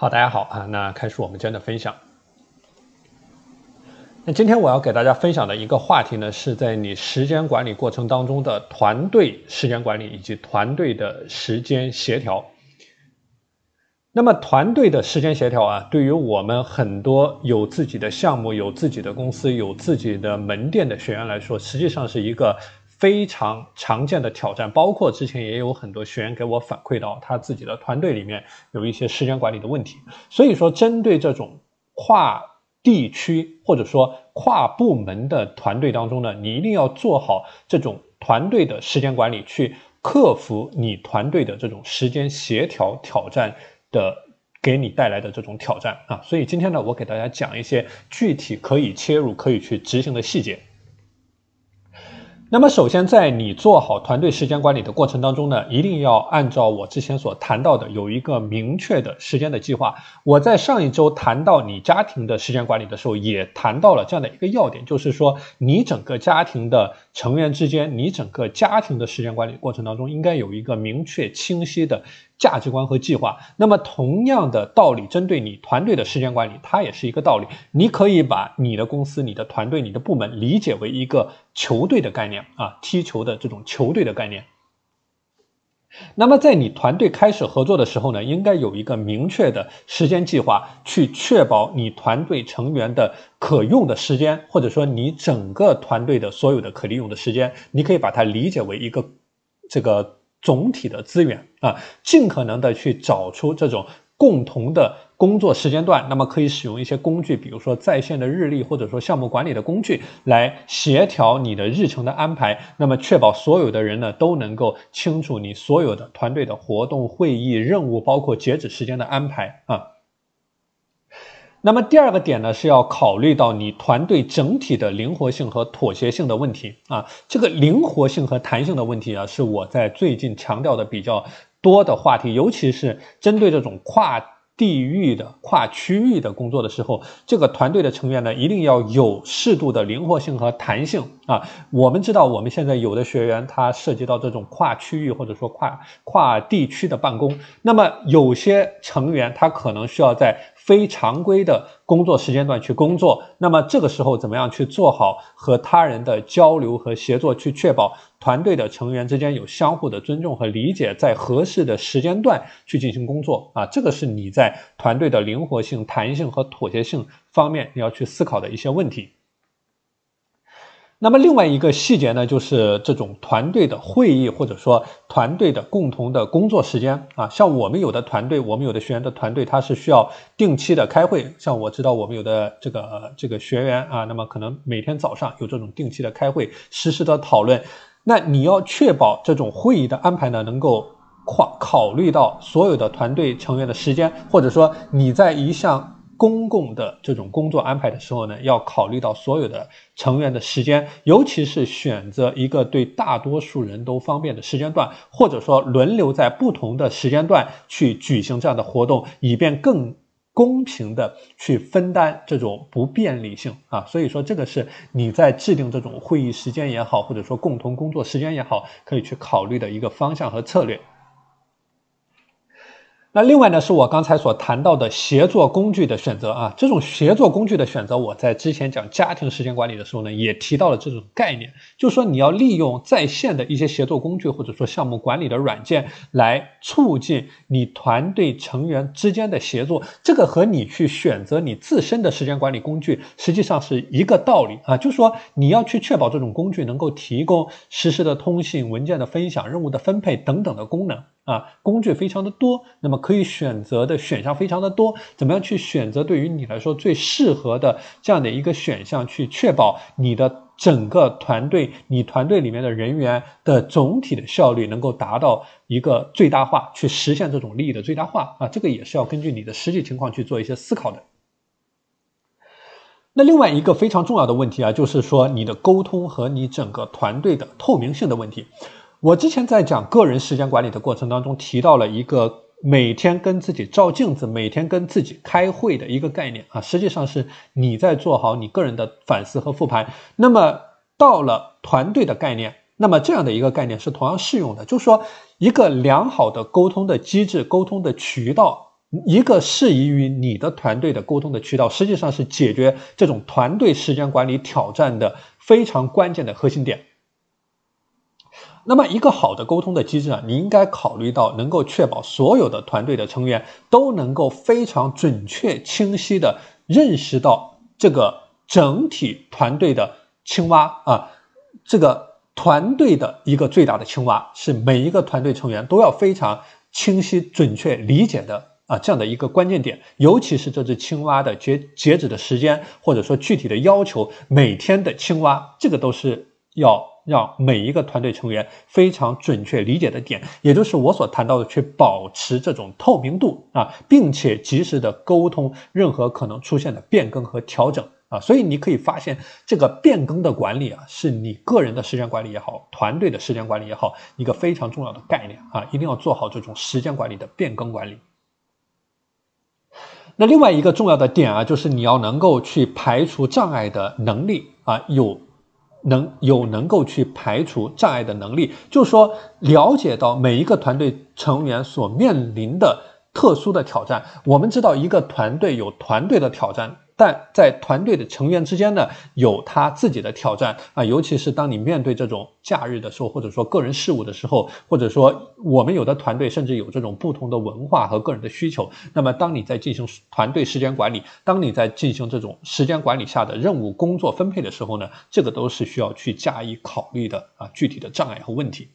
好，大家好啊，那开始我们今天的分享。那今天我要给大家分享的一个话题呢，是在你时间管理过程当中的团队时间管理以及团队的时间协调。那么，团队的时间协调啊，对于我们很多有自己的项目、有自己的公司、有自己的门店的学员来说，实际上是一个。非常常见的挑战，包括之前也有很多学员给我反馈到，他自己的团队里面有一些时间管理的问题。所以说，针对这种跨地区或者说跨部门的团队当中呢，你一定要做好这种团队的时间管理，去克服你团队的这种时间协调挑战的给你带来的这种挑战啊。所以今天呢，我给大家讲一些具体可以切入、可以去执行的细节。那么，首先，在你做好团队时间管理的过程当中呢，一定要按照我之前所谈到的，有一个明确的时间的计划。我在上一周谈到你家庭的时间管理的时候，也谈到了这样的一个要点，就是说，你整个家庭的成员之间，你整个家庭的时间管理过程当中，应该有一个明确清晰的。价值观和计划，那么同样的道理，针对你团队的时间管理，它也是一个道理。你可以把你的公司、你的团队、你的部门理解为一个球队的概念啊，踢球的这种球队的概念。那么在你团队开始合作的时候呢，应该有一个明确的时间计划，去确保你团队成员的可用的时间，或者说你整个团队的所有的可利用的时间，你可以把它理解为一个这个。总体的资源啊，尽可能的去找出这种共同的工作时间段，那么可以使用一些工具，比如说在线的日历，或者说项目管理的工具，来协调你的日程的安排，那么确保所有的人呢都能够清楚你所有的团队的活动、会议、任务，包括截止时间的安排啊。那么第二个点呢，是要考虑到你团队整体的灵活性和妥协性的问题啊。这个灵活性和弹性的问题啊，是我在最近强调的比较多的话题，尤其是针对这种跨地域的、跨区域的工作的时候，这个团队的成员呢，一定要有适度的灵活性和弹性。啊。我们知道，我们现在有的学员他涉及到这种跨区域或者说跨跨地区的办公，那么有些成员他可能需要在非常规的工作时间段去工作，那么这个时候怎么样去做好和他人的交流和协作，去确保团队的成员之间有相互的尊重和理解，在合适的时间段去进行工作啊，这个是你在团队的灵活性、弹性和妥协性方面你要去思考的一些问题。那么另外一个细节呢，就是这种团队的会议或者说团队的共同的工作时间啊，像我们有的团队，我们有的学员的团队，他是需要定期的开会。像我知道我们有的这个这个学员啊，那么可能每天早上有这种定期的开会，实时的讨论。那你要确保这种会议的安排呢，能够考考虑到所有的团队成员的时间，或者说你在一项。公共的这种工作安排的时候呢，要考虑到所有的成员的时间，尤其是选择一个对大多数人都方便的时间段，或者说轮流在不同的时间段去举行这样的活动，以便更公平的去分担这种不便利性啊。所以说，这个是你在制定这种会议时间也好，或者说共同工作时间也好，可以去考虑的一个方向和策略。那另外呢，是我刚才所谈到的协作工具的选择啊，这种协作工具的选择，我在之前讲家庭时间管理的时候呢，也提到了这种概念，就是说你要利用在线的一些协作工具，或者说项目管理的软件，来促进你团队成员之间的协作。这个和你去选择你自身的时间管理工具，实际上是一个道理啊，就是说你要去确保这种工具能够提供实时的通信、文件的分享、任务的分配等等的功能。啊，工具非常的多，那么可以选择的选项非常的多，怎么样去选择对于你来说最适合的这样的一个选项，去确保你的整个团队，你团队里面的人员的总体的效率能够达到一个最大化，去实现这种利益的最大化啊，这个也是要根据你的实际情况去做一些思考的。那另外一个非常重要的问题啊，就是说你的沟通和你整个团队的透明性的问题。我之前在讲个人时间管理的过程当中，提到了一个每天跟自己照镜子、每天跟自己开会的一个概念啊，实际上是你在做好你个人的反思和复盘。那么到了团队的概念，那么这样的一个概念是同样适用的，就是说一个良好的沟通的机制、沟通的渠道。一个适宜于你的团队的沟通的渠道，实际上是解决这种团队时间管理挑战的非常关键的核心点。那么，一个好的沟通的机制啊，你应该考虑到能够确保所有的团队的成员都能够非常准确、清晰的认识到这个整体团队的青蛙啊，这个团队的一个最大的青蛙是每一个团队成员都要非常清晰、准确理解的啊，这样的一个关键点。尤其是这只青蛙的截截止的时间，或者说具体的要求，每天的青蛙，这个都是要。让每一个团队成员非常准确理解的点，也就是我所谈到的，去保持这种透明度啊，并且及时的沟通任何可能出现的变更和调整啊。所以你可以发现，这个变更的管理啊，是你个人的时间管理也好，团队的时间管理也好，一个非常重要的概念啊，一定要做好这种时间管理的变更管理。那另外一个重要的点啊，就是你要能够去排除障碍的能力啊，有。能有能够去排除障碍的能力，就是说了解到每一个团队成员所面临的特殊的挑战。我们知道一个团队有团队的挑战。但在团队的成员之间呢，有他自己的挑战啊，尤其是当你面对这种假日的时候，或者说个人事务的时候，或者说我们有的团队甚至有这种不同的文化和个人的需求。那么，当你在进行团队时间管理，当你在进行这种时间管理下的任务工作分配的时候呢，这个都是需要去加以考虑的啊，具体的障碍和问题。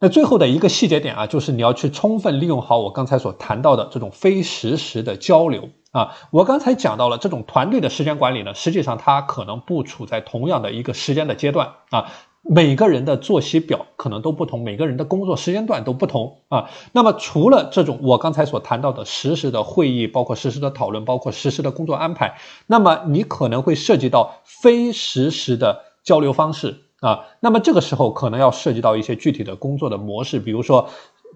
那最后的一个细节点啊，就是你要去充分利用好我刚才所谈到的这种非实时的交流啊。我刚才讲到了这种团队的时间管理呢，实际上它可能不处在同样的一个时间的阶段啊。每个人的作息表可能都不同，每个人的工作时间段都不同啊。那么除了这种我刚才所谈到的实时的会议，包括实时的讨论，包括实时的工作安排，那么你可能会涉及到非实时的交流方式。啊，那么这个时候可能要涉及到一些具体的工作的模式，比如说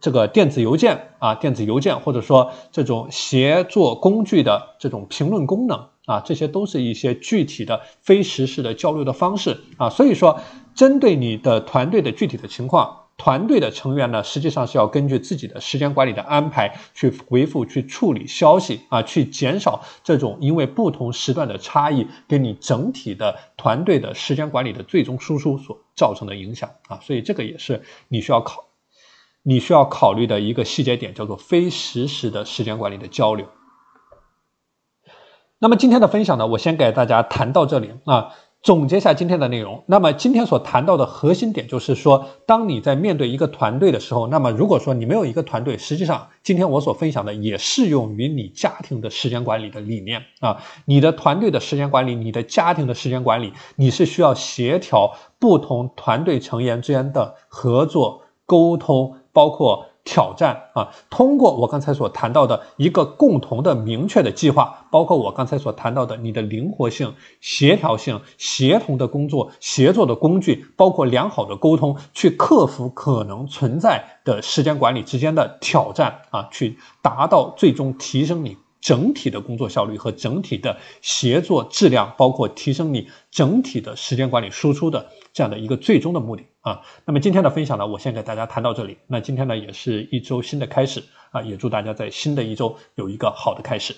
这个电子邮件啊，电子邮件，或者说这种协作工具的这种评论功能啊，这些都是一些具体的非实时的交流的方式啊。所以说，针对你的团队的具体的情况。团队的成员呢，实际上是要根据自己的时间管理的安排去回复、去处理消息啊，去减少这种因为不同时段的差异给你整体的团队的时间管理的最终输出所造成的影响啊。所以这个也是你需要考、你需要考虑的一个细节点，叫做非实时的时间管理的交流。那么今天的分享呢，我先给大家谈到这里啊。总结一下今天的内容，那么今天所谈到的核心点就是说，当你在面对一个团队的时候，那么如果说你没有一个团队，实际上今天我所分享的也适用于你家庭的时间管理的理念啊，你的团队的时间管理，你的家庭的时间管理，你是需要协调不同团队成员之间的合作、沟通，包括。挑战啊！通过我刚才所谈到的一个共同的明确的计划，包括我刚才所谈到的你的灵活性、协调性、协同的工作、协作的工具，包括良好的沟通，去克服可能存在的时间管理之间的挑战啊，去达到最终提升你整体的工作效率和整体的协作质量，包括提升你整体的时间管理输出的这样的一个最终的目的。啊，那么今天的分享呢，我先给大家谈到这里。那今天呢，也是一周新的开始啊，也祝大家在新的一周有一个好的开始。